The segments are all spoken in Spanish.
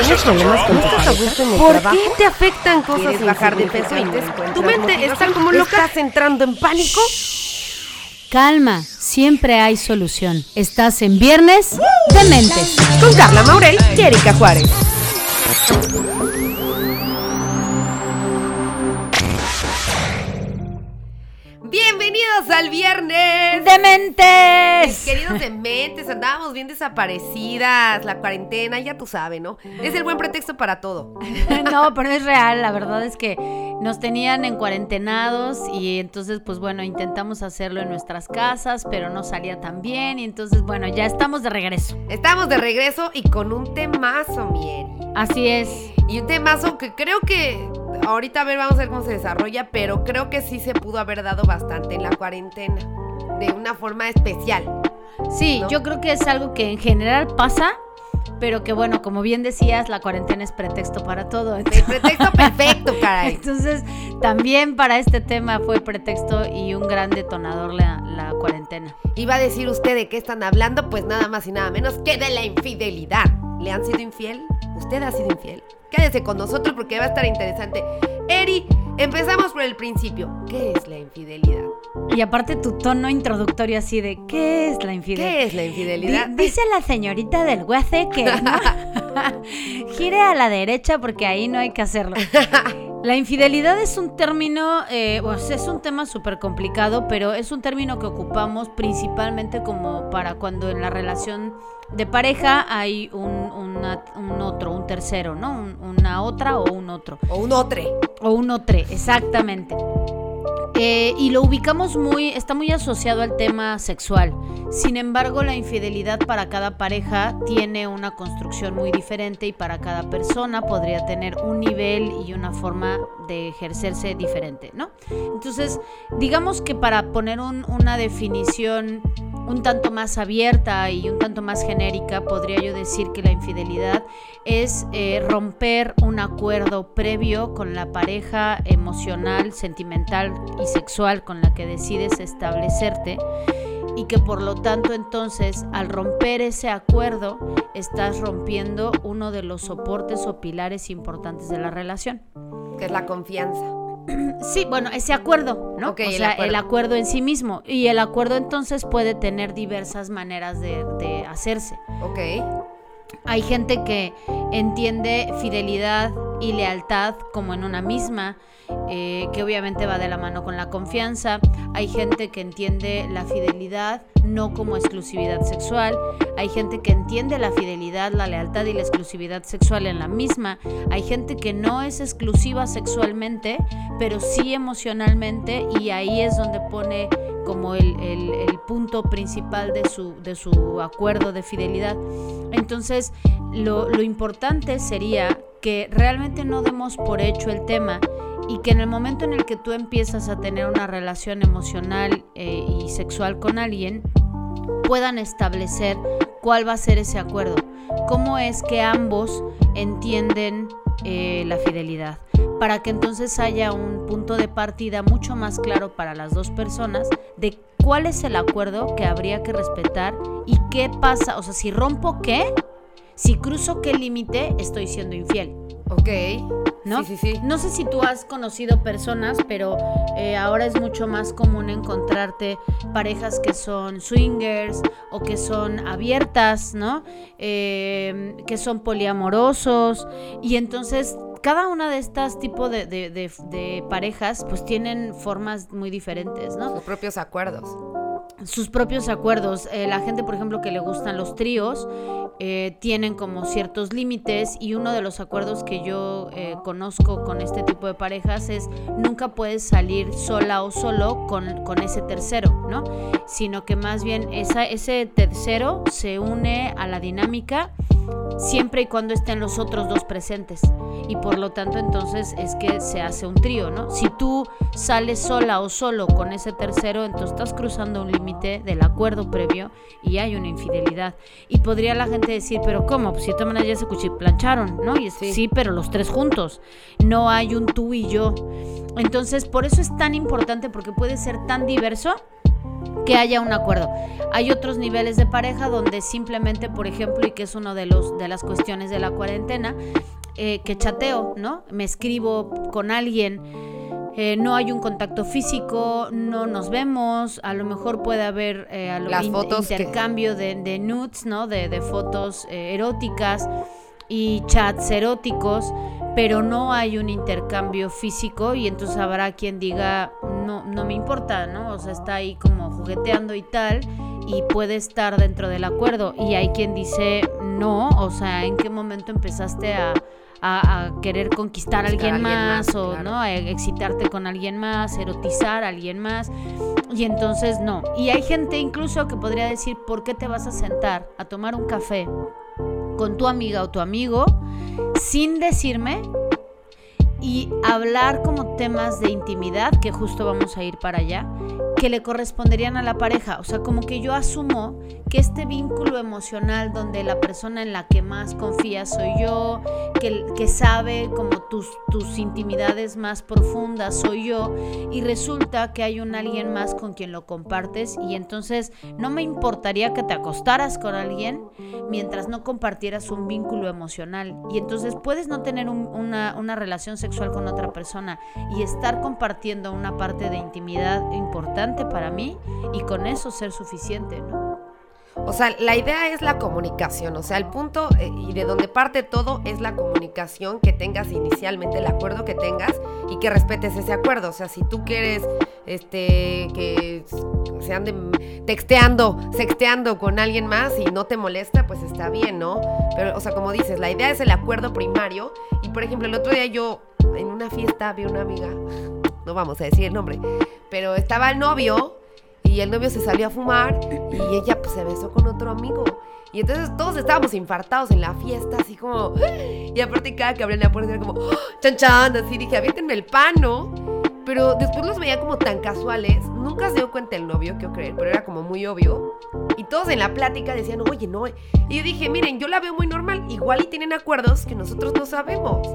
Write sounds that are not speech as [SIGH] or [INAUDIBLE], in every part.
¿Tienes problemas con tu pareja? ¿Por qué te afectan cosas ¿Quieres bajar de peso y te? Tu mente está como loca. ¿Estás entrando en pánico? Calma, siempre hay solución. Estás en Viernes de Mentes. Con Carla Maurel y Erika Juárez. Bienvenidos al viernes. Mis ¡Dementes! queridos dementes, andábamos bien desaparecidas, la cuarentena, ya tú sabes, ¿no? Es el buen pretexto para todo. [LAUGHS] No, pero es real, la verdad es que nos tenían en cuarentenados y entonces pues bueno, intentamos hacerlo en nuestras casas, pero no salía tan bien y entonces bueno, ya estamos de regreso. Estamos de regreso y con un temazo, Mieri. Así es. Y un temazo que creo que ahorita a ver, vamos a ver cómo se desarrolla, pero creo que sí se pudo haber dado bastante en la cuarentena, de una forma especial. Sí, ¿No? yo creo que es algo que en general pasa, pero que bueno, como bien decías, la cuarentena es pretexto para todo. El pretexto perfecto, caray. [LAUGHS] Entonces, también para este tema fue pretexto y un gran detonador la, la cuarentena. Iba a decir usted de qué están hablando, pues nada más y nada menos que de la infidelidad. ¿Le han sido infiel? ¿Usted ha sido infiel? Quédese con nosotros porque va a estar interesante. Eri, empezamos por el principio. ¿Qué es la infidelidad? Y aparte tu tono introductorio así de ¿qué es la infidelidad? ¿Qué es la infidelidad? Dice la señorita del guace que ¿no? [LAUGHS] gire a la derecha porque ahí no hay que hacerlo. [LAUGHS] La infidelidad es un término, eh, pues es un tema súper complicado, pero es un término que ocupamos principalmente como para cuando en la relación de pareja hay un, una- un otro, un tercero, ¿no? Un- una otra o un otro. O un otre. O un otre, exactamente. Eh, y lo ubicamos muy, está muy asociado al tema sexual. Sin embargo, la infidelidad para cada pareja tiene una construcción muy diferente y para cada persona podría tener un nivel y una forma de ejercerse diferente, ¿no? Entonces, digamos que para poner un- una definición un tanto más abierta y un tanto más genérica, podría yo decir que la infidelidad es eh, romper un acuerdo previo con la pareja emocional, sentimental y sexual con la que decides establecerte y que por lo tanto entonces al romper ese acuerdo estás rompiendo uno de los soportes o pilares importantes de la relación. Que es la confianza. [CLEARS THROAT] Sí, bueno, ese acuerdo, ¿no? O el acuerdo. el acuerdo en sí mismo. Y el acuerdo entonces puede tener diversas maneras de, de hacerse. Ok. Hay gente que entiende fidelidad y lealtad como en una misma, eh, que obviamente va de la mano con la confianza. Hay gente que entiende la fidelidad no como exclusividad sexual. Hay gente que entiende la fidelidad, la lealtad y la exclusividad sexual en la misma. Hay gente que no es exclusiva sexualmente, pero sí emocionalmente y ahí es donde pone como el, el- punto principal de su, de su acuerdo de fidelidad. Entonces, lo, lo importante sería que realmente no demos por hecho el tema y que en el momento en el que tú empiezas a tener una relación emocional eh, y sexual con alguien, puedan establecer cuál va a ser ese acuerdo, cómo es que ambos entienden eh, la fidelidad, para que entonces haya un punto de partida mucho más claro para las dos personas de cuál es el acuerdo que habría que respetar y qué pasa, o sea, si rompo qué, si cruzo qué límite, estoy siendo infiel. Ok. ¿no? Sí, sí, sí. No sé si tú has conocido personas, pero eh, ahora es mucho más común encontrarte parejas que son swingers o que son abiertas, ¿no? Eh, que son poliamorosos y entonces cada una de estas tipos de, de- de- de parejas pues tienen formas muy diferentes, ¿no? Sus propios acuerdos. Sus propios acuerdos. Eh, la gente, por ejemplo, que le gustan los tríos, eh, tienen como ciertos límites y uno de los acuerdos que yo eh, conozco con este tipo de parejas es nunca puedes salir sola o solo con, con ese tercero, ¿no? Sino que más bien esa, ese tercero se une a la dinámica siempre y cuando estén los otros dos presentes. Y por lo tanto entonces es que se hace un trío, ¿no? Si tú sales sola o solo con ese tercero, entonces estás cruzando un límite del acuerdo previo y hay una infidelidad. Y podría la gente decir, pero ¿cómo? Pues si de maneras ya se cuchiplancharon, ¿no? Y es, Sí. sí, pero los tres juntos. No hay un tú y yo. Entonces, por eso es tan importante porque puede ser tan diverso que haya un acuerdo. Hay otros niveles de pareja donde simplemente, por ejemplo, y que es uno de los de las cuestiones de la cuarentena, eh, que chateo, ¿no? Me escribo con alguien, eh, no hay un contacto físico, no nos vemos, a lo mejor puede haber eh, intercambio de, nudes, ¿no? De, de fotos eróticas y chats eróticos, pero no hay un intercambio físico y entonces habrá quien diga, no, no me importa, ¿no? O sea, está ahí como jugueteando y tal y puede estar dentro del acuerdo y hay quien dice, no, o sea, ¿en qué momento empezaste a, querer conquistar a alguien, más, o no a excitarte con alguien más, erotizar a alguien más y entonces no. Y hay gente incluso que podría decir, ¿por qué te vas a sentar a tomar un café con tu amiga o tu amigo sin decirme y hablar como temas de intimidad, que justo vamos a ir para allá, que le corresponderían a la pareja. O sea, como que yo asumo que este vínculo emocional donde la persona en la que más confía soy yo, que, que sabe como tus, tus intimidades más profundas soy yo, y resulta que hay un alguien más con quien lo compartes, y entonces no me importaría que te acostaras con alguien mientras no compartieras un vínculo emocional. Y entonces puedes no tener una, una relación sexual con otra persona y estar compartiendo una parte de intimidad importante para mí y con eso ser suficiente, ¿no? O sea, la idea es la comunicación, o sea, el punto eh, y de donde parte todo es la comunicación que tengas inicialmente, el acuerdo que tengas y que respetes ese acuerdo. O sea, si tú quieres este que se anden texteando, sexteando con alguien más y no te molesta, pues está bien, ¿no? Pero, o sea, como dices, la idea es el acuerdo primario. Y por ejemplo, el otro día yo en una fiesta vi una amiga no vamos a decir el nombre, pero estaba el novio y el novio se salió a fumar y ella pues se besó con otro amigo. Y entonces todos estábamos infartados en la fiesta, así como... [GASPS] Y aparte cada que abrían la puerta era como... [GASPS] Chan chan, así dije, aviéntenme el pan, ¿no? Pero después los veía como tan casuales. Nunca se dio cuenta el novio, quiero creer, pero era como muy obvio. Y todos en la plática decían, oye, no. Y yo dije, miren, yo la veo muy normal. Igual y tienen acuerdos que nosotros no sabemos,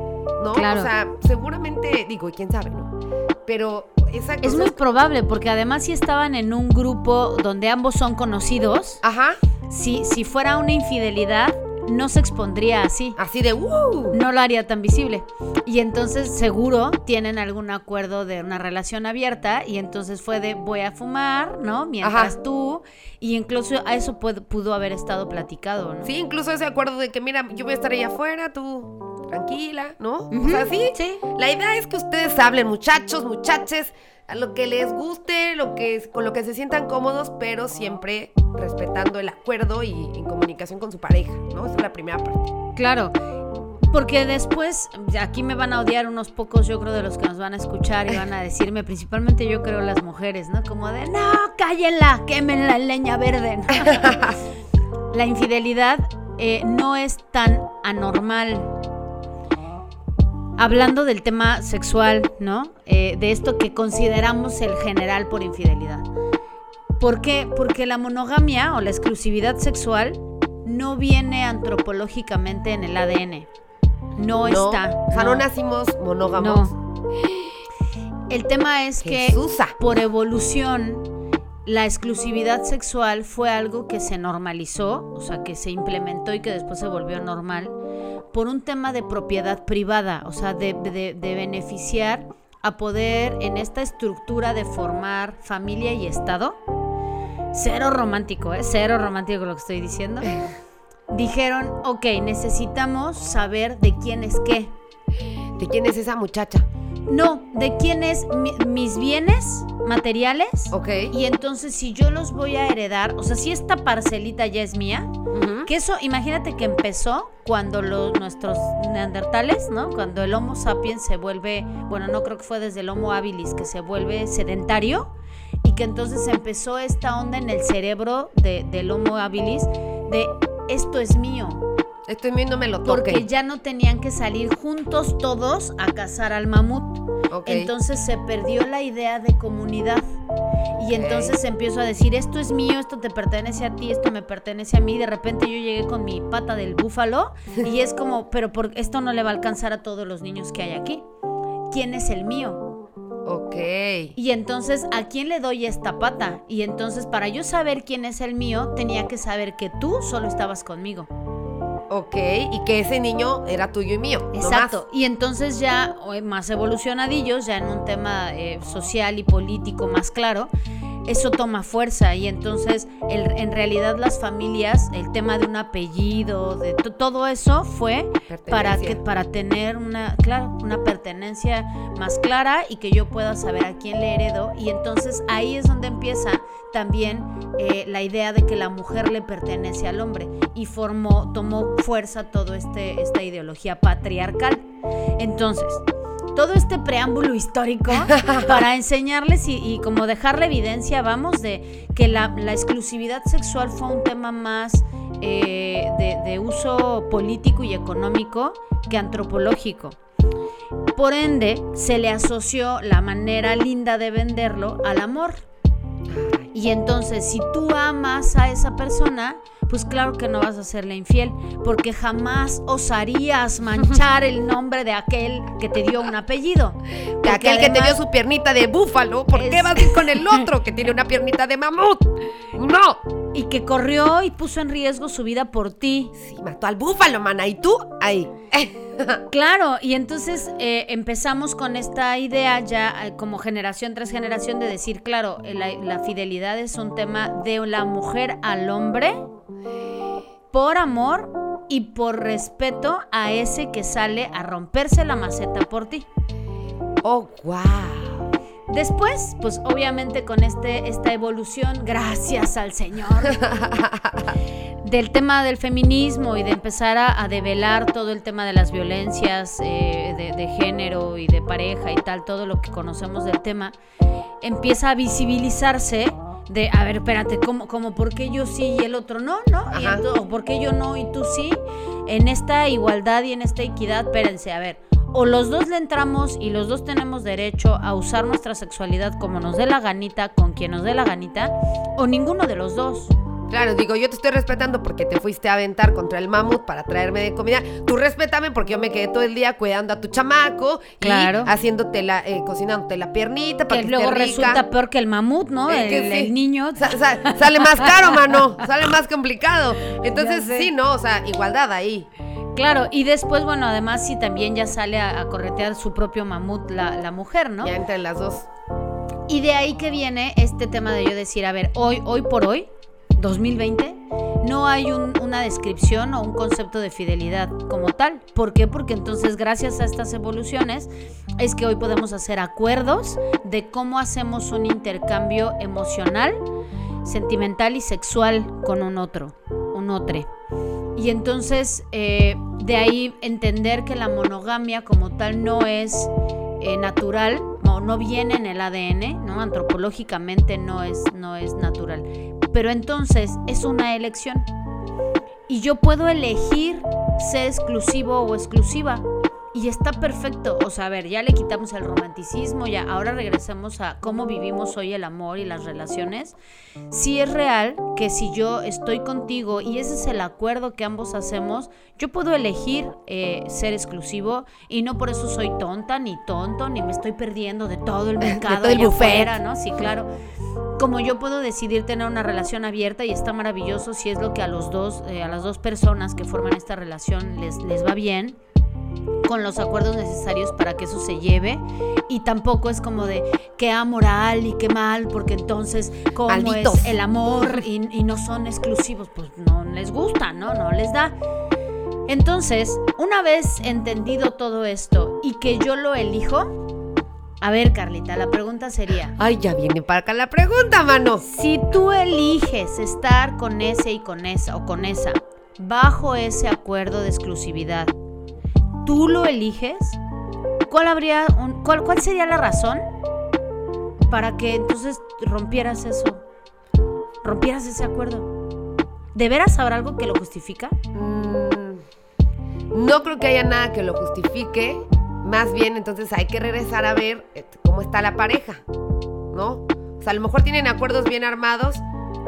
¿no? O sea, seguramente, digo, quién sabe, ¿no? Pero esa Es muy probable, porque además si estaban en un grupo donde ambos son conocidos, Ajá. Si, si fuera una infidelidad, no se expondría así. Así de uh. No lo haría tan visible. Y entonces seguro tienen algún acuerdo de una relación abierta y entonces fue de voy a fumar, ¿no? Mientras tú. Y incluso a eso pudo haber estado platicado, ¿no? Sí, incluso ese acuerdo de que mira, yo voy a estar allá afuera, tú tranquila, ¿no? O sea, sí, sí. La idea es que ustedes hablen, muchachos, muchaches, a lo que les guste, lo que, con lo que se sientan cómodos, pero siempre respetando el acuerdo y en comunicación con su pareja, ¿no? Esa es la primera parte. Claro. Porque después, aquí me van a odiar unos pocos, yo creo, de los que nos van a escuchar y van a decirme, principalmente yo creo las mujeres, ¿no? Como de, no, cállenla, quémenla en leña verde. [LAUGHS] la infidelidad eh, no es tan anormal hablando del tema sexual, ¿no? Eh, de esto que consideramos el general por infidelidad. ¿Por qué? Porque la monogamia o la exclusividad sexual no viene antropológicamente en el ADN. No, está. O sea, no, nacimos monógamos. El tema es que por evolución la exclusividad sexual fue algo que se normalizó, o sea, que se implementó y que después se volvió normal por un tema de propiedad privada, o sea, de, beneficiar a poder en esta estructura de formar familia y Estado. Cero romántico, ¿eh? Cero romántico lo que estoy diciendo. [LAUGHS] Dijeron, ok, necesitamos saber de quién es qué. ¿De quién es esa muchacha? No, de quién es mis bienes materiales. Ok. Y entonces si yo los voy a heredar, o sea, si esta parcelita ya es mía, que eso, imagínate que empezó cuando los, nuestros neandertales, ¿no? Cuando el Homo sapiens se vuelve, bueno, no creo que fue desde el Homo habilis que se vuelve sedentario y que entonces empezó esta onda en el cerebro del Homo habilis de esto es mío, Estoy viendo me lo toque. Porque ya no tenían que salir juntos todos a cazar al mamut. Entonces se perdió la idea de comunidad. Y entonces empiezo a decir, esto es mío, esto te pertenece a ti, esto me pertenece a mí. De repente yo llegué con mi pata del búfalo y es como, [LAUGHS] pero por, esto no le va a alcanzar a todos los niños que hay aquí. ¿Quién es el mío? Ok. Y entonces, ¿a quién le doy esta pata? Y entonces, para yo saber quién es el mío, tenía que saber que tú solo estabas conmigo. Ok, y que ese niño era tuyo y mío. Exacto. Y entonces ya o- más evolucionadillos, ya en un tema eh, social y político más claro, eso toma fuerza y entonces el- en realidad las familias, el tema de un apellido, de to- todo eso fue para que para tener una claro una pertenencia más clara y que yo pueda saber a quién le heredo y entonces ahí es donde empieza también eh, la idea de que la mujer le pertenece al hombre y formó tomó fuerza todo este esta ideología patriarcal. Entonces todo este preámbulo histórico [LAUGHS] para enseñarles y, y como dejar la evidencia, vamos, de que la, la exclusividad sexual fue un tema más eh, de, de uso político y económico que antropológico. Por ende, se le asoció la manera linda de venderlo al amor. Y entonces, si tú amas a esa persona, pues claro que no vas a serle infiel, porque jamás osarías manchar el nombre de aquel que te dio un apellido. De aquel que te dio su piernita de búfalo, ¿por qué Es- vas a ir con el otro que tiene una piernita de mamut? No. Y que corrió y puso en riesgo su vida por ti. Sí, mató al búfalo, mana. ¿Y tú? Ahí. [LAUGHS] Claro, y entonces eh, empezamos con esta idea ya eh, como generación tras generación de decir, claro, la, la fidelidad es un tema de la mujer al hombre por amor y por respeto a ese que sale a romperse la maceta por ti. Oh, wow. Después, pues obviamente con este, esta evolución, gracias al Señor, [LAUGHS] del tema del feminismo y de empezar a, a develar todo el tema de las violencias eh, de, de género y de pareja y tal, todo lo que conocemos del tema, empieza a visibilizarse de, a ver, espérate, ¿cómo, cómo por qué yo sí y el otro no? ¿No? Y Ajá. ento- o por qué yo no y tú sí? En esta igualdad y en esta equidad, espérense, a ver, o los dos le entramos y los dos tenemos derecho a usar nuestra sexualidad como nos dé la ganita, con quien nos dé la ganita, o ninguno de los dos. Claro, digo, yo te estoy respetando porque te fuiste a aventar contra el mamut para traerme de comida. Tú respétame porque yo me quedé todo el día cuidando a tu chamaco Claro. y haciéndote la, eh, cocinándote la piernita para Que que, luego esté rica. resulta peor que el mamut, ¿no? Es El, que sí. el niño. Sa- sa- sale más caro, mano. Sale más complicado. Entonces, sí, no, o sea, igualdad ahí. Claro, y después, bueno, además sí también ya sale a, a corretear su propio mamut la, la mujer, ¿no? Ya entre las dos. Y de ahí que viene este tema de yo decir, a ver, hoy, hoy por hoy, 2020, no hay un- una descripción o un concepto de fidelidad como tal. ¿Por qué? Porque entonces gracias a estas evoluciones es que hoy podemos hacer acuerdos de cómo hacemos un intercambio emocional, sentimental y sexual con un otro, un otro. Y entonces eh, de ahí entender que la monogamia como tal no es eh, natural, no, no viene en el ADN, ¿no? Antropológicamente no es, no es natural. Pero entonces es una elección. Y yo puedo elegir ser exclusivo o exclusiva. Y está perfecto. O sea, a ver, ya le quitamos el romanticismo, ya ahora regresamos a cómo vivimos hoy el amor y las relaciones. Sí es real que si yo estoy contigo y ese es el acuerdo que ambos hacemos, yo puedo elegir eh, ser exclusivo y no por eso soy tonta ni tonto ni me estoy perdiendo de todo el [LAUGHS] mercado todo el allá afuera, ¿no? Sí, claro. Como yo puedo decidir tener una relación abierta y está maravilloso si es lo que a los dos, eh, a las dos personas que forman esta relación les, les va bien con los acuerdos necesarios para que eso se lleve. Y tampoco es como de que amoral y qué mal porque entonces cómo Malditos. es el amor y, y no son exclusivos. Pues no les gusta no no les da. Entonces una vez entendido todo esto y que yo lo elijo a ver Carlita la pregunta sería Ay, ya viene para acá la pregunta, mano. si tú eliges estar con ese y con esa o con esa bajo ese acuerdo de exclusividad, ¿tú lo eliges? ¿Cuál habría un- cuál, cuál sería la razón para que entonces rompieras eso? Rompieras ese acuerdo. ¿De veras habrá algo que lo justifica? Mm, no creo que haya nada que lo justifique. Más bien, entonces hay que regresar a ver eh, cómo está la pareja, ¿no? O sea, a lo mejor tienen acuerdos bien armados,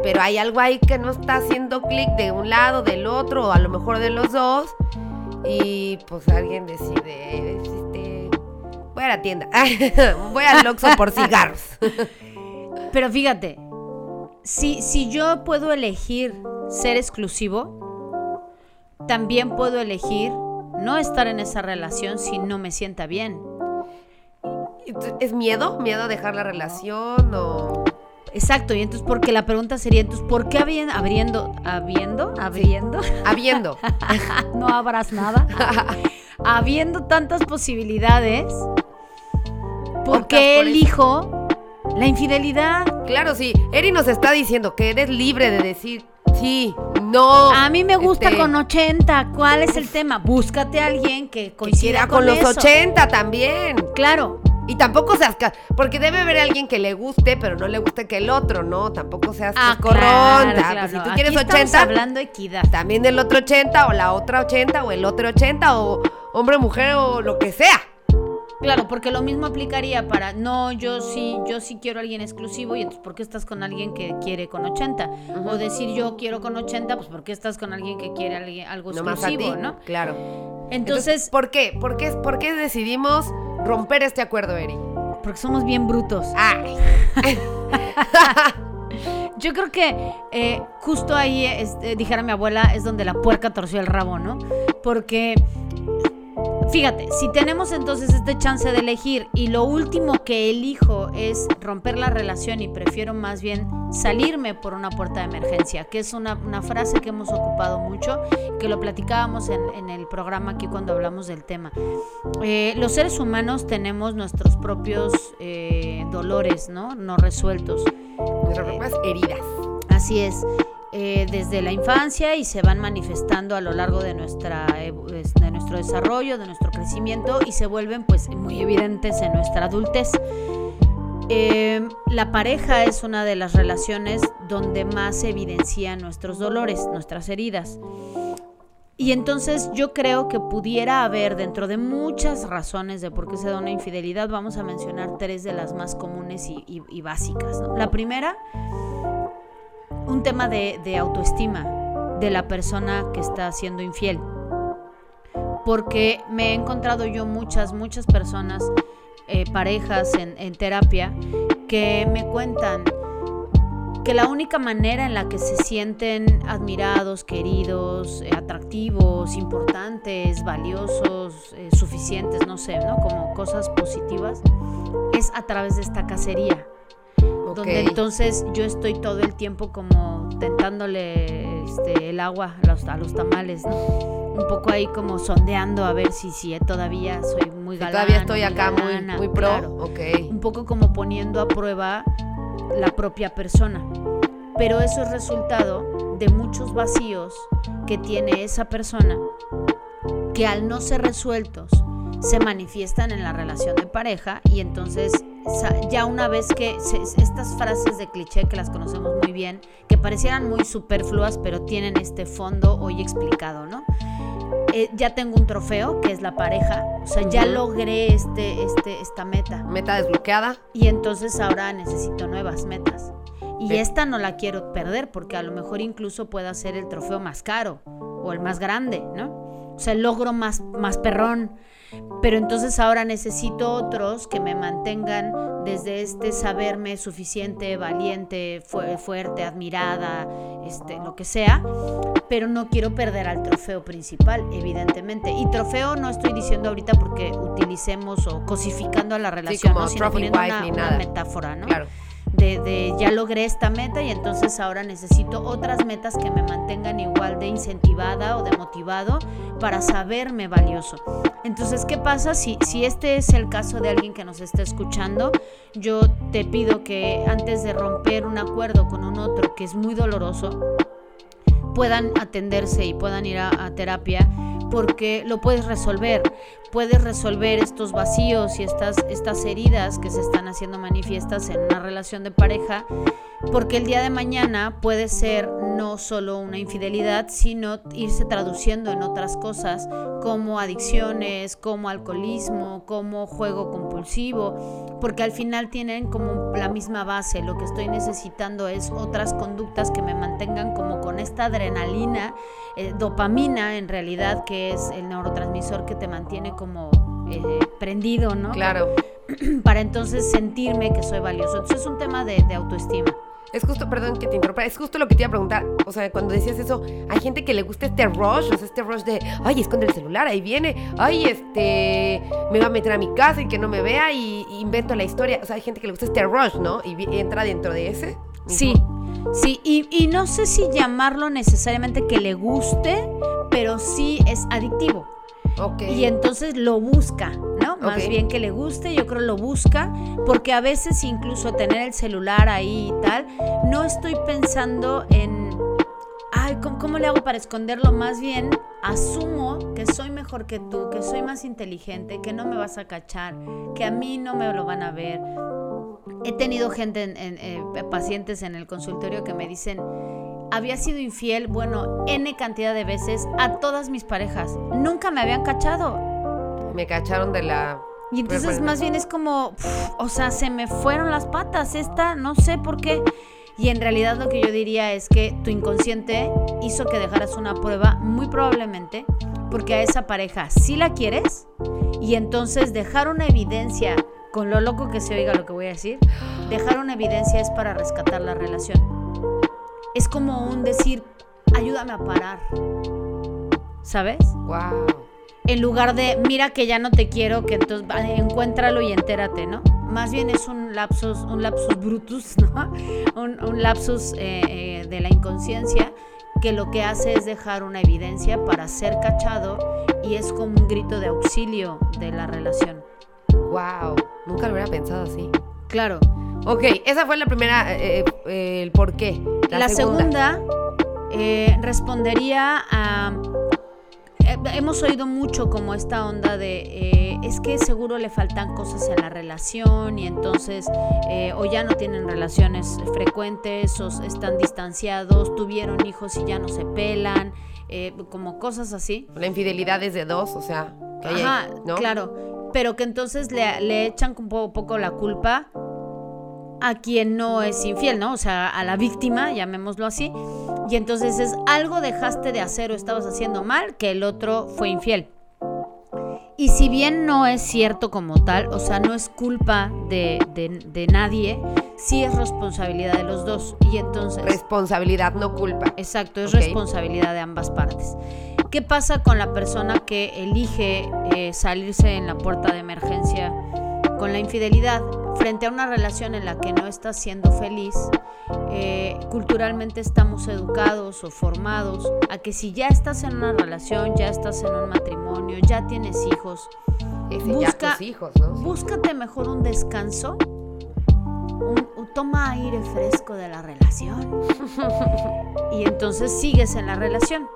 pero hay algo ahí que no está haciendo clic de un lado, del otro, o a lo mejor de los dos. Y pues alguien decide, este, Voy a la tienda. [LAUGHS] Voy al Oxxo por cigarros. [LAUGHS] Pero fíjate, si, si yo puedo elegir ser exclusivo, también puedo elegir no estar en esa relación si no me sienta bien. ¿Es miedo? ¿Miedo a dejar la relación o...? Exacto, y entonces porque la pregunta sería, entonces, ¿por qué habien- abriendo, habiendo, abriendo? Habiendo. [LAUGHS] no abras nada. [LAUGHS] Habiendo tantas posibilidades, ¿por qué por eso. elijo la infidelidad? Claro, sí. Eri nos está diciendo que eres libre de decir sí, no. A mí me gusta este, con 80. ¿Cuál es el tema? Búscate a alguien que coincida quiera con, los eso. 80 también. Claro. Y tampoco seas... Porque debe haber alguien que le guste, pero no le guste que el otro, ¿no? Tampoco seas Ah, corronta. claro, claro. Pues si tú Aquí quieres estamos 80, hablando equidad. también el otro 80 o la otra 80 o el otro 80 o hombre, mujer o lo que sea. Claro, porque lo mismo aplicaría para no, yo sí, yo sí quiero a alguien exclusivo y entonces ¿por qué estás con alguien que quiere con 80? O decir yo quiero con 80, pues ¿por qué estás con alguien que quiere alguien- algo Nomás a ti, exclusivo, no? Claro. Entonces, ¿por qué? ¿Por qué, por qué decidimos romper este acuerdo, Eri? porque somos bien brutos. Ay, [LAUGHS] Yo creo que eh, justo ahí, es- eh, dijera mi abuela, es donde la puerca torció el rabo, ¿no? Porque, fíjate, si tenemos entonces este chance de elegir y lo último que elijo es romper la relación y prefiero más bien salirme por una puerta de emergencia, que es una, una frase que hemos ocupado mucho, que lo platicábamos en, en el programa aquí cuando hablamos del tema. Eh, los seres humanos tenemos nuestros propios eh, dolores, ¿no? No resueltos. nuestras propias heridas. Así es. Eh, desde la infancia y se van manifestando a lo largo de, nuestra, evo- es- de nuestro desarrollo, de nuestro crecimiento y se vuelven pues muy evidentes en nuestra adultez. Eh, la pareja es una de las relaciones donde más se evidencian nuestros dolores, nuestras heridas. Y entonces yo creo que pudiera haber, dentro de muchas razones de por qué se da una infidelidad, vamos a mencionar tres de las más comunes y, y- y básicas. ¿no? La primera, un tema de, autoestima de la persona que está siendo infiel. Porque me he encontrado yo muchas, muchas personas, eh, parejas en, en terapia, que me cuentan que la única manera en la que se sienten admirados, queridos, eh, atractivos, importantes, valiosos, eh, suficientes, no sé, ¿no? Como cosas positivas, es a través de esta cacería Ok. donde entonces yo estoy todo el tiempo como tentándole este, el agua a los, a los tamales, ¿no? Un poco ahí como sondeando a ver si, si todavía soy muy Si galán. todavía estoy muy acá muy, galana, muy pro. claro. Ok. Un poco como poniendo a prueba la propia persona. Pero eso es resultado de muchos vacíos que tiene esa persona que al no ser resueltos se manifiestan en la relación de pareja y entonces ya una vez que se- estas frases de cliché que las conocemos muy bien, que parecieran muy superfluas pero tienen este fondo hoy explicado, ¿no? Eh, ya tengo un trofeo que es la pareja, o sea, ya logré este, este, esta meta Meta desbloqueada. y entonces ahora necesito nuevas metas. Y esta no la quiero perder porque a lo mejor incluso pueda ser el trofeo más caro o el más grande, ¿no? O sea, el logro más, más perrón. Pero entonces ahora necesito otros que me mantengan desde este saberme suficiente, valiente, fu- fuerte, admirada, este, lo que sea. Pero no quiero perder al trofeo principal, evidentemente. Y trofeo no estoy diciendo ahorita porque utilicemos o cosificando a la relación, como ¿no? sino poniendo wife una, ni una nada. metáfora, ¿no? Claro. De, ya logré esta meta y entonces ahora necesito otras metas que me mantengan igual de incentivada o de motivado para saberme valioso. Entonces, ¿qué pasa si, si este es el caso de alguien que nos está escuchando? Yo te pido que antes de romper un acuerdo con un otro que es muy doloroso, puedan atenderse y puedan ir a terapia porque lo puedes resolver. Puedes resolver estos vacíos y estas, estas heridas que se están haciendo manifiestas en una relación de pareja, porque el día de mañana puede ser no solo una infidelidad, sino irse traduciendo en otras cosas como adicciones, como alcoholismo, como juego compulsivo, porque al final tienen como la misma base. Lo que estoy necesitando es otras conductas que me mantengan como con esta adrenalina, eh, dopamina en realidad, que es el neurotransmisor que te mantiene como eh, prendido, ¿no? Claro. [CLEARS THROAT] Para entonces sentirme que soy valioso. Entonces es un tema de, de autoestima. Es justo, perdón que te interrumpa, es justo lo que te iba a preguntar. O sea, cuando decías eso, hay gente que le gusta este rush, o sea, este rush de, ay, esconde el celular, ahí viene, ay, este, me va a meter a mi casa y que no me vea y, y invento la historia. O sea, hay gente que le gusta este rush, ¿no? Y entra dentro de ese. Sí, sí, y, y no sé si llamarlo necesariamente que le guste, pero sí es adictivo. Ok. Y entonces lo busca, ¿no? Más bien que le guste, yo creo lo busca, porque a veces incluso tener el celular ahí y tal, no estoy pensando en, ay, ¿cómo, cómo le hago para esconderlo? Más bien asumo que soy mejor que tú, que soy más inteligente, que no me vas a cachar, que a mí no me lo van a ver. He tenido gente, en, en, eh, pacientes en el consultorio que me dicen, había sido infiel, bueno, N cantidad de veces a todas mis parejas. Nunca me habían cachado. Me cacharon de la. Y entonces más bien es como, o sea, se me fueron las patas, esta, no sé por qué. Y en realidad lo que yo diría es que tu inconsciente hizo que dejaras una prueba, muy probablemente, porque a esa pareja sí la quieres, y entonces dejar una evidencia, con lo loco que se oiga lo que voy a decir, dejar una evidencia es para rescatar la relación. Es como un decir, ayúdame a parar, ¿sabes? Wow. en lugar de mira que ya no te quiero, que entonces encuéntralo y entérate, ¿no? Más bien es un lapsus, un lapsus brutus, ¿no? [LAUGHS] Un, un lapsus eh, eh, de la inconsciencia que lo que hace es dejar una evidencia para ser cachado y es como un grito de auxilio de la relación. Wow. Nunca lo hubiera pensado así. Claro. Ok, esa fue la primera, eh, eh, el por qué. La, segunda, eh, respondería a... eh, hemos oído mucho como esta onda de eh, es que seguro le faltan cosas en la relación y entonces eh, o ya no tienen relaciones frecuentes o están distanciados, tuvieron hijos y ya no se pelan, eh, como cosas así. La infidelidad es de dos, o sea, que hay, Ajá, ¿no? claro. Pero que entonces le, echan un poco, poco la culpa a quien no es infiel, ¿no? O sea, a la víctima, llamémoslo así. Y entonces es algo dejaste de hacer o estabas haciendo mal que el otro fue infiel. Y si bien no es cierto como tal, o sea, no es culpa de, de- de nadie, sí es responsabilidad de los dos. Y entonces... Responsabilidad, no culpa. Exacto, es responsabilidad de ambas partes. ¿Qué pasa con la persona que elige eh, salirse en la puerta de emergencia con la infidelidad frente a una relación en la que no está siendo feliz? eh, culturalmente estamos educados o formados a que si ya estás en una relación, ya estás en un matrimonio, ya tienes hijos, Ese ya busca- tus hijos, ¿no? búscate mejor un descanso, un, un toma aire fresco de la relación. [LAUGHS] y entonces sigues en la relación.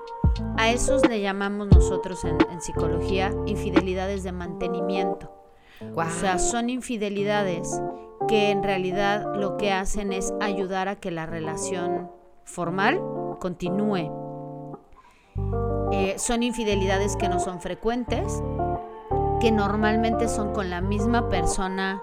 A esos le llamamos nosotros en, en psicología infidelidades de mantenimiento. O sea, son infidelidades que en realidad lo que hacen es ayudar a que la relación formal continúe. Eh, son infidelidades que no son frecuentes, que normalmente son con la misma persona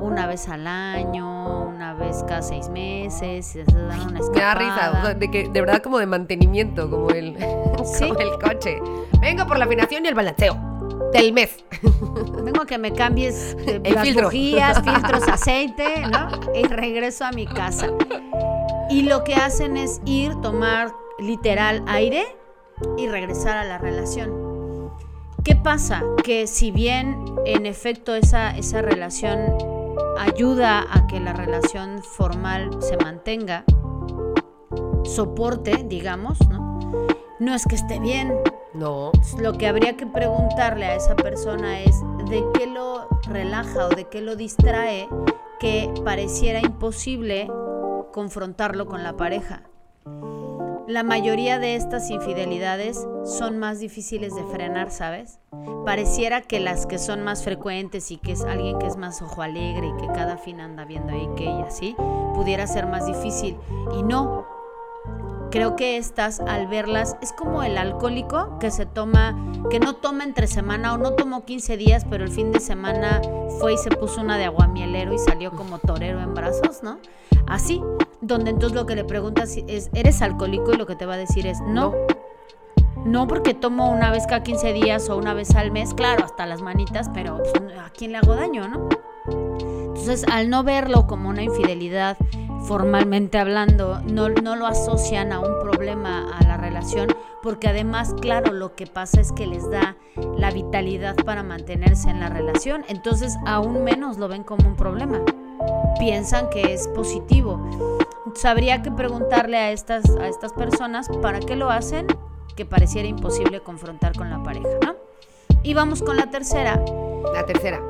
una vez al año, una vez cada seis meses, se dan una me da escapada. risa, o sea, de que de verdad como de mantenimiento, como el, [LAUGHS] Sí. como el coche. Vengo por la afinación y el balanceo del mes. Vengo a que me cambies eh, El las filtro. bujías, [LAUGHS] filtros, aceite, ¿no? Y regreso a mi casa. Y lo que hacen es ir, tomar literal aire y regresar a la relación. ¿Qué pasa? Que si bien en efecto esa, esa relación ayuda a que la relación formal se mantenga, soporte, digamos, ¿no? No es que esté bien, No. lo que habría que preguntarle a esa persona es de qué lo relaja o de qué lo distrae que pareciera imposible confrontarlo con la pareja. La mayoría de estas infidelidades son más difíciles de frenar, ¿sabes? Pareciera que las que son más frecuentes y que es alguien que es más ojo alegre y que cada fin anda viendo ahí que y así, pudiera ser más difícil. Y no, creo que estas al verlas es como el alcohólico que se toma, que no toma entre semana o no tomó 15 días, pero el fin de semana fue y se puso una de aguamielero y salió como torero en brazos, ¿no? Así, donde entonces lo que le preguntas es, ¿eres alcohólico? Y lo que te va a decir es, no. No porque tomo una vez cada 15 días o una vez al mes, claro, hasta las manitas, pero pues, ¿a quién le hago daño, no? Entonces, al no verlo como una infidelidad, formalmente hablando, no, no lo asocian a un problema a la relación, porque además, claro, lo que pasa es que les da la vitalidad para mantenerse en la relación, entonces aún menos lo ven como un problema. Piensan que es positivo. Sabría que preguntarle a estas, a estas personas para qué lo hacen, que pareciera imposible confrontar con la pareja, ¿no? Y vamos con la tercera. La tercera.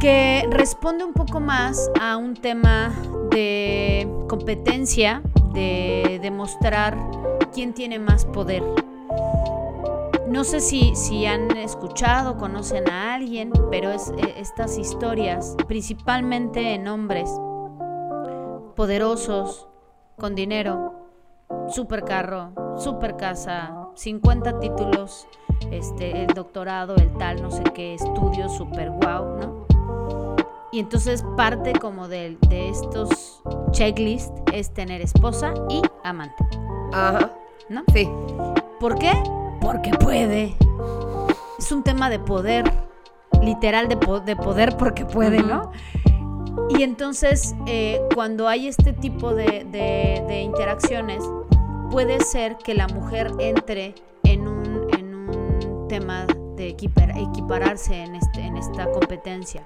Que responde un poco más a un tema de competencia, de demostrar quién tiene más poder. No sé si, si han escuchado, conocen a alguien, pero es, e, estas historias, principalmente en hombres poderosos, con dinero, super carro, super casa, 50 títulos, este, el doctorado, el tal, no sé qué, estudios super guau, ¿no? Y entonces parte como de, de estos checklists es tener esposa y amante. Ajá. ¿No? Sí. ¿Por qué? Porque puede. Es un tema de poder, literal de, po- de poder porque puede, ¿no? Y entonces eh, cuando hay este tipo de, de- de interacciones, puede ser que la mujer entre en un, en un tema de equipar- equipararse en, este, en esta competencia.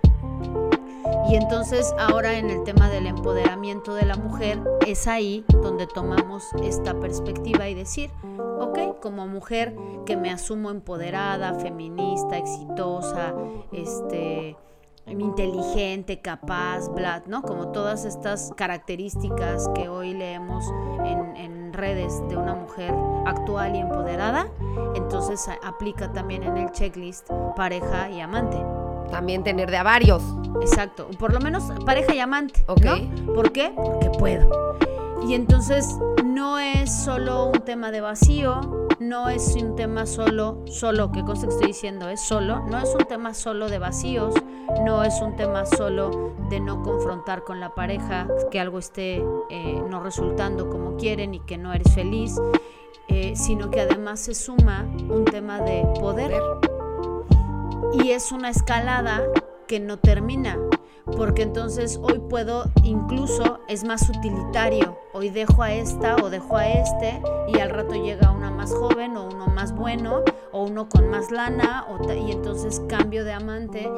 Y entonces ahora en el tema del empoderamiento de la mujer es ahí donde tomamos esta perspectiva y decir, ok, como mujer que me asumo empoderada, feminista, exitosa, este inteligente, capaz, bla, ¿no? Como todas estas características que hoy leemos en, en redes de una mujer actual y empoderada, entonces aplica también en el checklist pareja y amante. También tener de a varios. Exacto, por lo menos pareja y amante. Ok. ¿no? ¿Por qué? Porque puedo. Y entonces no es solo un tema de vacío, no es un tema solo, solo, qué cosa que estoy diciendo, es solo, no es un tema solo de vacíos, no es un tema solo de no confrontar con la pareja, que algo esté eh, no resultando como quieren y que no eres feliz, eh, sino que además se suma un tema de poder y es una escalada que no termina, porque entonces hoy puedo incluso es más utilitario, hoy dejo a esta o dejo a este y al rato llega una más joven o uno más bueno o uno con más lana y entonces cambio de amante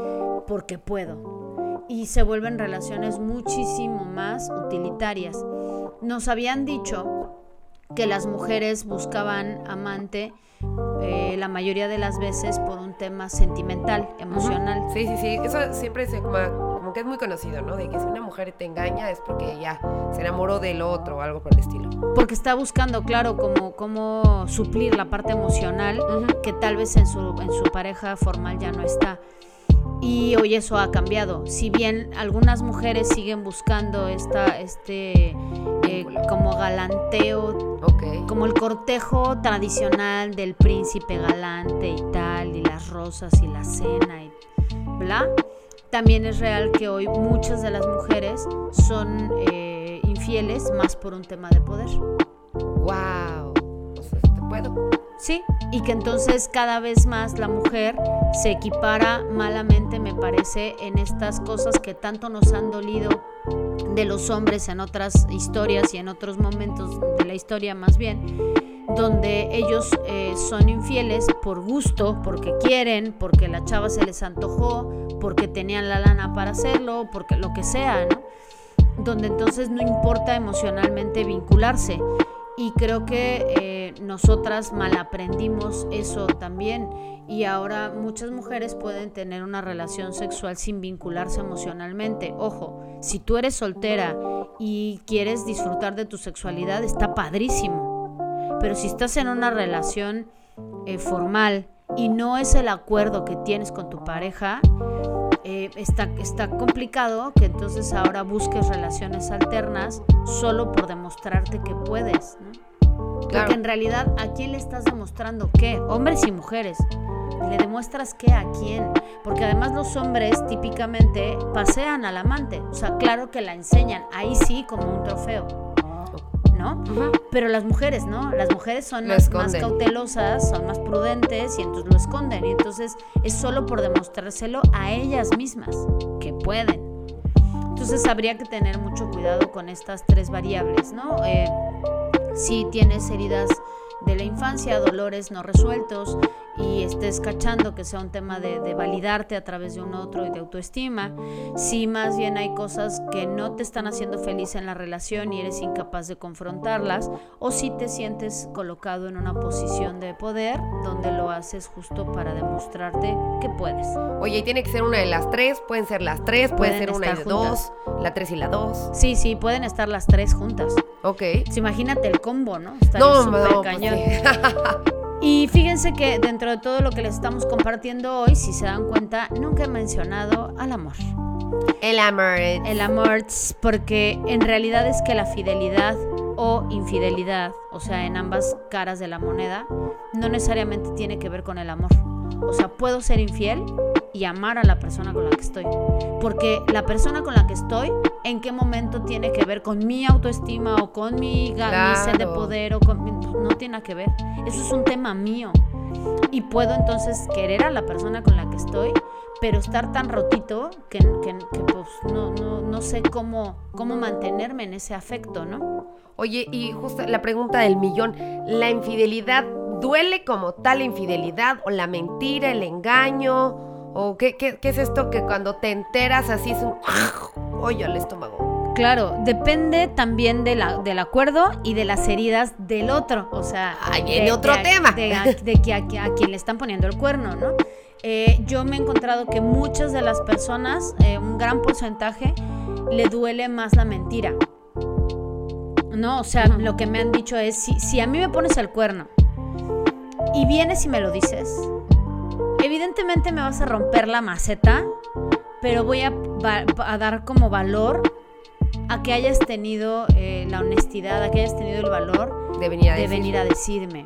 porque puedo y se vuelven relaciones muchísimo más utilitarias. Nos habían dicho que las mujeres buscaban amante eh, la mayoría de las veces por un tema sentimental, emocional. Sí, sí, sí. Eso siempre se como, como que es muy conocido, ¿no? De que si una mujer te engaña es porque ya se enamoró del otro o algo por el estilo. Porque está buscando, claro, como, cómo suplir la parte emocional Ujú. que tal vez en su, en su pareja formal ya no está. Y hoy eso ha cambiado. Si bien algunas mujeres siguen buscando esta, este eh, como galanteo Ok. como el cortejo tradicional del príncipe galante y tal, y las rosas y la cena y bla, también es real que hoy muchas de las mujeres son eh, infieles más por un tema de poder. Wow. Sea, te puedo. Sí, y que entonces cada vez más la mujer se equipara malamente, me parece, en estas cosas que tanto nos han dolido de los hombres en otras historias y en otros momentos de la historia más bien, donde ellos eh, son infieles por gusto, porque quieren, porque la chava se les antojó, porque tenían la lana para hacerlo, porque lo que sea, ¿no? Donde entonces no importa emocionalmente vincularse. Y creo que eh, nosotras malaprendimos eso también. Y ahora muchas mujeres pueden tener una relación sexual sin vincularse emocionalmente. Ojo, si tú eres soltera y quieres disfrutar de tu sexualidad, está padrísimo. Pero si estás en una relación eh, formal y no es el acuerdo que tienes con tu pareja, eh, está, está complicado que entonces ahora busques relaciones alternas solo por demostrarte que puedes, ¿no? Claro. Porque en realidad, ¿a quién le estás demostrando qué? Hombres y mujeres. ¿Le demuestras qué a quién? Porque además los hombres típicamente pasean al amante. O sea, claro que la enseñan. Ahí sí, como un trofeo. ¿No? Pero las mujeres, ¿no? Las mujeres son más, más cautelosas, son más prudentes y entonces lo esconden. Y entonces es solo por demostrárselo a ellas mismas que pueden. Entonces habría que tener mucho cuidado con estas tres variables, ¿no? Eh, si tienes heridas de la infancia, dolores no resueltos y estés cachando que sea un tema de, de validarte a través de un otro y de autoestima, si más bien hay cosas que no te están haciendo feliz en la relación y eres incapaz de confrontarlas, o si te sientes colocado en una posición de poder donde lo haces justo para demostrarte que puedes. Oye, y tiene que ser una de las tres, pueden ser las tres, puede Pueden ser una estar de dos, la tres y la dos. Sí, sí, pueden estar las tres juntas. Ok. Pues imagínate el combo, ¿no? Estaría No, no, pues cañón. sí. [LAUGHS] Y fíjense que dentro de todo lo que les estamos compartiendo hoy, si se dan cuenta, nunca he mencionado al amor. El amor. El amor, porque en realidad es que la fidelidad o infidelidad, o sea, en ambas caras de la moneda, no necesariamente tiene que ver con el amor. O sea, puedo ser infiel y amar a la persona con la que estoy. Porque la persona con la que estoy, ¿en qué momento tiene que ver con mi autoestima o con mi, ga- mi sed de Claro. poder o con mi- no tiene nada que ver. Eso es un tema mío. Y puedo entonces querer a la persona con la que estoy, pero estar tan rotito que, que- que, pues no, no, no sé cómo, cómo mantenerme en ese afecto, ¿no? Oye, y justo la pregunta del millón, ¿la infidelidad duele como tal infidelidad o la mentira, el engaño? ¿O qué, qué, qué es esto que cuando te enteras así es un... Oye, al estómago. Claro, depende también de la, del acuerdo y de las heridas del otro. O sea, Ahí viene de- otro de tema. De, a, de que a, a quien le están poniendo el cuerno, ¿no? Eh, yo me he encontrado que muchas de las personas, eh, un gran porcentaje, le duele más la mentira. No, o sea, lo que me han dicho es, si, si a mí me pones el cuerno y vienes y me lo dices, evidentemente me vas a romper la maceta, pero voy a, dar como valor a que hayas tenido eh, la honestidad, a que hayas tenido el valor De venir a de decir. venir a decirme.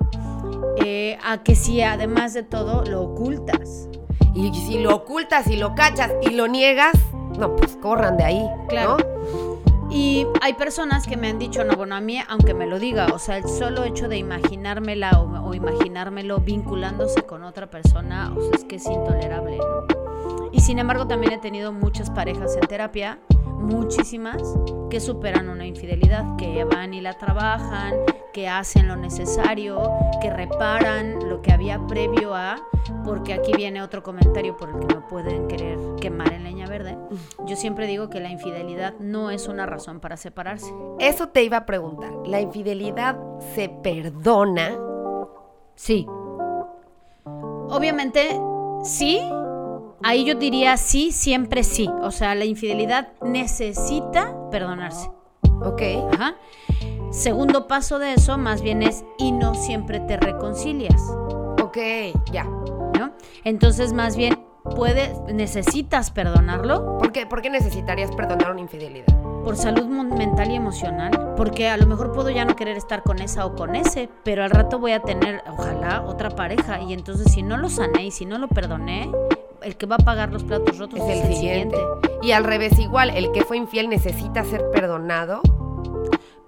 Eh, a que si además de todo lo ocultas. Y si lo ocultas y lo cachas y lo niegas, no, pues corran de ahí. Claro. ¿no? Y hay personas que me han dicho, no, bueno, a mí, aunque me lo diga, o sea, el solo hecho de imaginármela o, o imaginármelo vinculándose con otra persona, o sea, es que es intolerable, ¿no? Y sin embargo, también he tenido muchas parejas en terapia, muchísimas, que superan una infidelidad, que van y la trabajan, que hacen lo necesario, que reparan lo que había previo a, porque aquí viene otro comentario por el que me pueden querer quemar verde. Yo siempre digo que la infidelidad no es una razón para separarse. Eso te iba a preguntar. ¿La infidelidad se perdona? Sí. Obviamente, sí. Ahí yo diría sí, siempre sí. O sea, la infidelidad necesita perdonarse. Ok. Ajá. Segundo paso de eso, más bien es y no siempre te reconcilias, Ok, ya. ¿no? Entonces, más bien, puedes, necesitas perdonarlo ¿Por qué, por qué necesitarías perdonar una infidelidad? por salud mental y emocional, porque a lo mejor puedo ya no querer estar con esa o con ese, pero al rato voy a tener, ojalá, otra pareja y entonces si no lo sané y si no lo perdoné, el que va a pagar los platos rotos Es es, el siguiente. Y al revés, igual, el que fue infiel necesita ser perdonado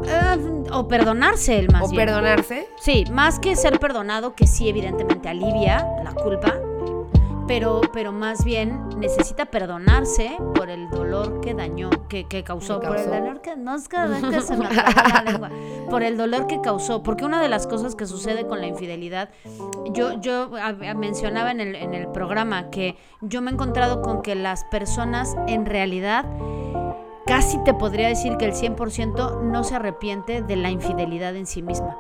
Eh, o perdonarse el más o bien. perdonarse. Sí, más que ser perdonado, que sí evidentemente alivia la culpa, pero, pero más bien necesita perdonarse por el dolor que dañó, que, que causó, por el dolor que no es que, que se me la [LAUGHS] lengua, por el dolor que causó, porque una de las cosas que sucede con la infidelidad, yo, yo a- a- mencionaba en el, en el programa que yo me he encontrado con que las personas en realidad casi te podría decir que el 100% no se arrepiente de la infidelidad en sí misma.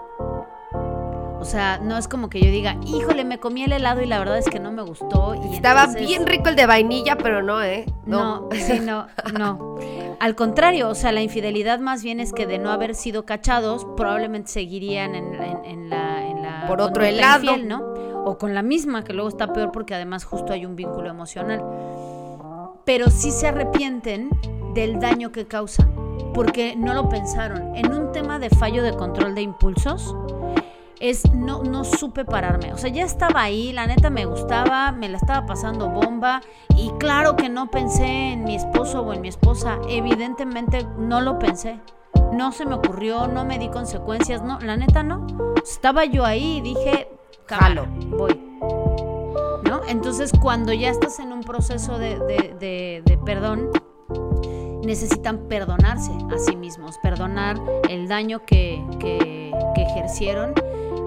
O sea, no es como que yo diga, híjole, me comí el helado y la verdad es que no me gustó. Y Estaba entonces- bien rico el de vainilla, pero no, ¿eh? No, sí, no, no. Al contrario, o sea, la infidelidad más bien es que de no haber sido cachados, probablemente seguirían en, en- en la, en la Por otro helado. infiel, ¿no? O con la misma, que luego está peor porque además justo hay un vínculo emocional. Pero sí se arrepienten del daño que causan, porque no lo pensaron. En un tema de fallo de control de impulsos, es no, no supe pararme. O sea, ya estaba ahí, la neta me gustaba, me la estaba pasando bomba y claro que no pensé en mi esposo o en mi esposa. Evidentemente no lo pensé. no se me ocurrió, no me di consecuencias, no, la neta no. Estaba yo ahí y dije, Jalo. voy. ¿No? Entonces, cuando ya estás en un proceso de, de- de- de perdón, necesitan perdonarse a sí mismos, perdonar el daño que, que- que ejercieron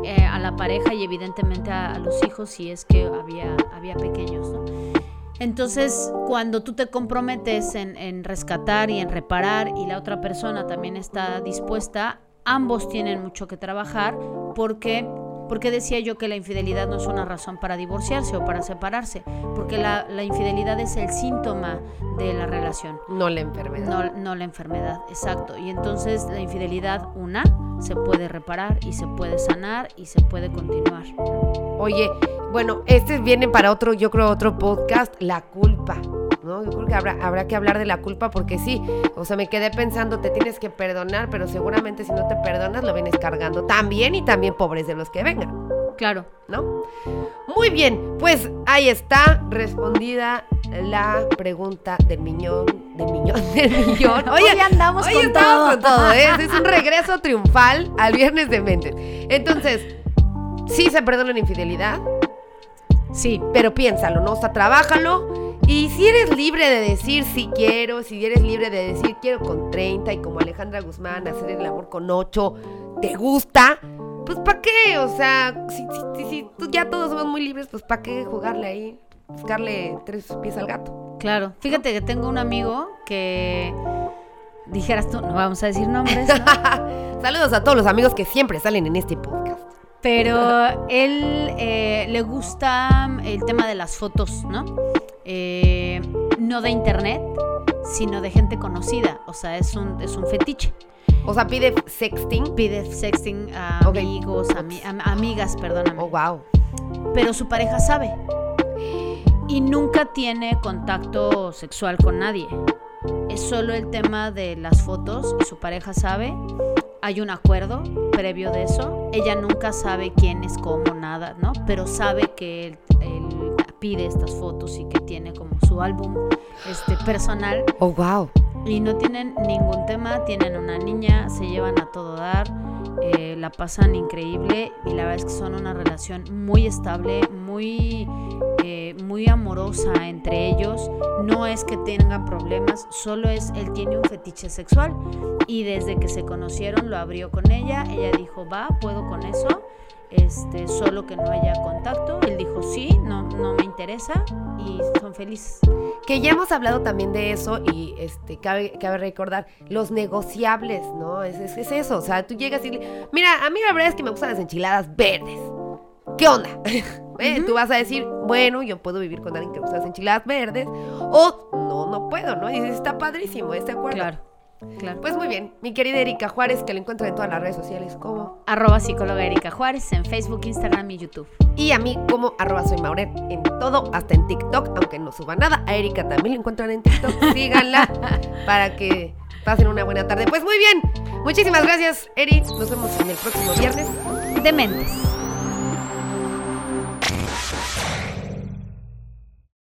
eh, a la pareja y evidentemente a, los hijos si es que había, había pequeños. Entonces, cuando tú te comprometes en, en rescatar y en reparar y la otra persona también está dispuesta, ambos tienen mucho que trabajar porque... Porque decía yo que la infidelidad no es una razón para divorciarse o para separarse, porque la, la infidelidad es el síntoma de la relación. No la enfermedad. No, no la enfermedad, exacto. Y entonces la infidelidad, una, se puede reparar y se puede sanar y se puede continuar. Oye, bueno, este viene para otro, yo creo, otro podcast, la culpa. ¿No? Yo creo que habrá, habrá que hablar de la culpa porque sí, o sea, me quedé pensando, te tienes que perdonar, pero seguramente si no te perdonas lo vienes cargando también y también pobres de los que vengan, Claro. ¿no? Muy bien, pues ahí está respondida la pregunta del miñón, del miñón, del millón. [LAUGHS] Oye, Hoy andamos Hoy con estamos todo. con todo, ¿eh? Es un regreso triunfal al viernes de mentes. Entonces, sí se perdona la infidelidad, Sí, pero piénsalo, ¿no? O sea, trabájalo. Y si eres libre de decir si quiero, si eres libre de decir quiero con 30 y como Alejandra Guzmán hacer el amor con 8, ¿te gusta? Pues ¿para qué? O sea, si, si- si- ya todos somos muy libres, pues ¿para qué jugarle ahí? Buscarle tres pies al gato. claro. Fíjate que tengo un amigo que dijeras tú, no vamos a decir nombres, ¿no? [LAUGHS] Saludos a todos los amigos que siempre salen en este podcast. pero él eh, le gusta el tema de las fotos, ¿no? Eh, no de internet, sino de gente conocida. O sea, es un, es un fetiche. O sea, pide sexting. Pide sexting a amigos, ami- am- amigas, perdóname. Oh, wow. pero su pareja sabe. Y nunca tiene contacto sexual con nadie. Es solo el tema de las fotos y su pareja sabe. Hay un acuerdo previo de eso. Ella nunca sabe quién es cómo, nada, ¿no? Pero sabe que él, él pide estas fotos y que tiene como su álbum este, personal Oh, wow. y no tienen ningún tema, tienen una niña, se llevan a todo dar, eh, la pasan increíble y la verdad es que son una relación muy estable, muy, eh, muy amorosa entre ellos. No es que tengan problemas, solo es él tiene un fetiche sexual y desde que se conocieron lo abrió con ella, ella dijo va, puedo con eso. Este, solo que no haya contacto. Él dijo sí, no, no me interesa y son felices. Que ya hemos hablado también de eso y este cabe, cabe recordar los negociables, ¿no? Es, es, es eso, o sea, tú llegas y mira, a mí la verdad es que me gustan las enchiladas verdes. ¿Qué onda? [LAUGHS] Eh, Tú vas a decir, bueno, yo puedo vivir con alguien que las enchiladas verdes o no, no puedo, ¿no? Y dices, está padrísimo, ¿este acuerdo? Claro, claro. Pues muy bien, mi querida Erika Juárez, que la encuentran en todas las redes sociales como arroba psicóloga Erika Juárez en Facebook, Instagram y YouTube. y a mí como arroba soy Mauret en todo, hasta en TikTok, aunque no suba nada. A Erika también la encuentran en TikTok, [LAUGHS] síganla para que pasen una buena tarde. Pues muy bien, muchísimas gracias Eri, nos vemos en el próximo viernes. Dementes. Thank you.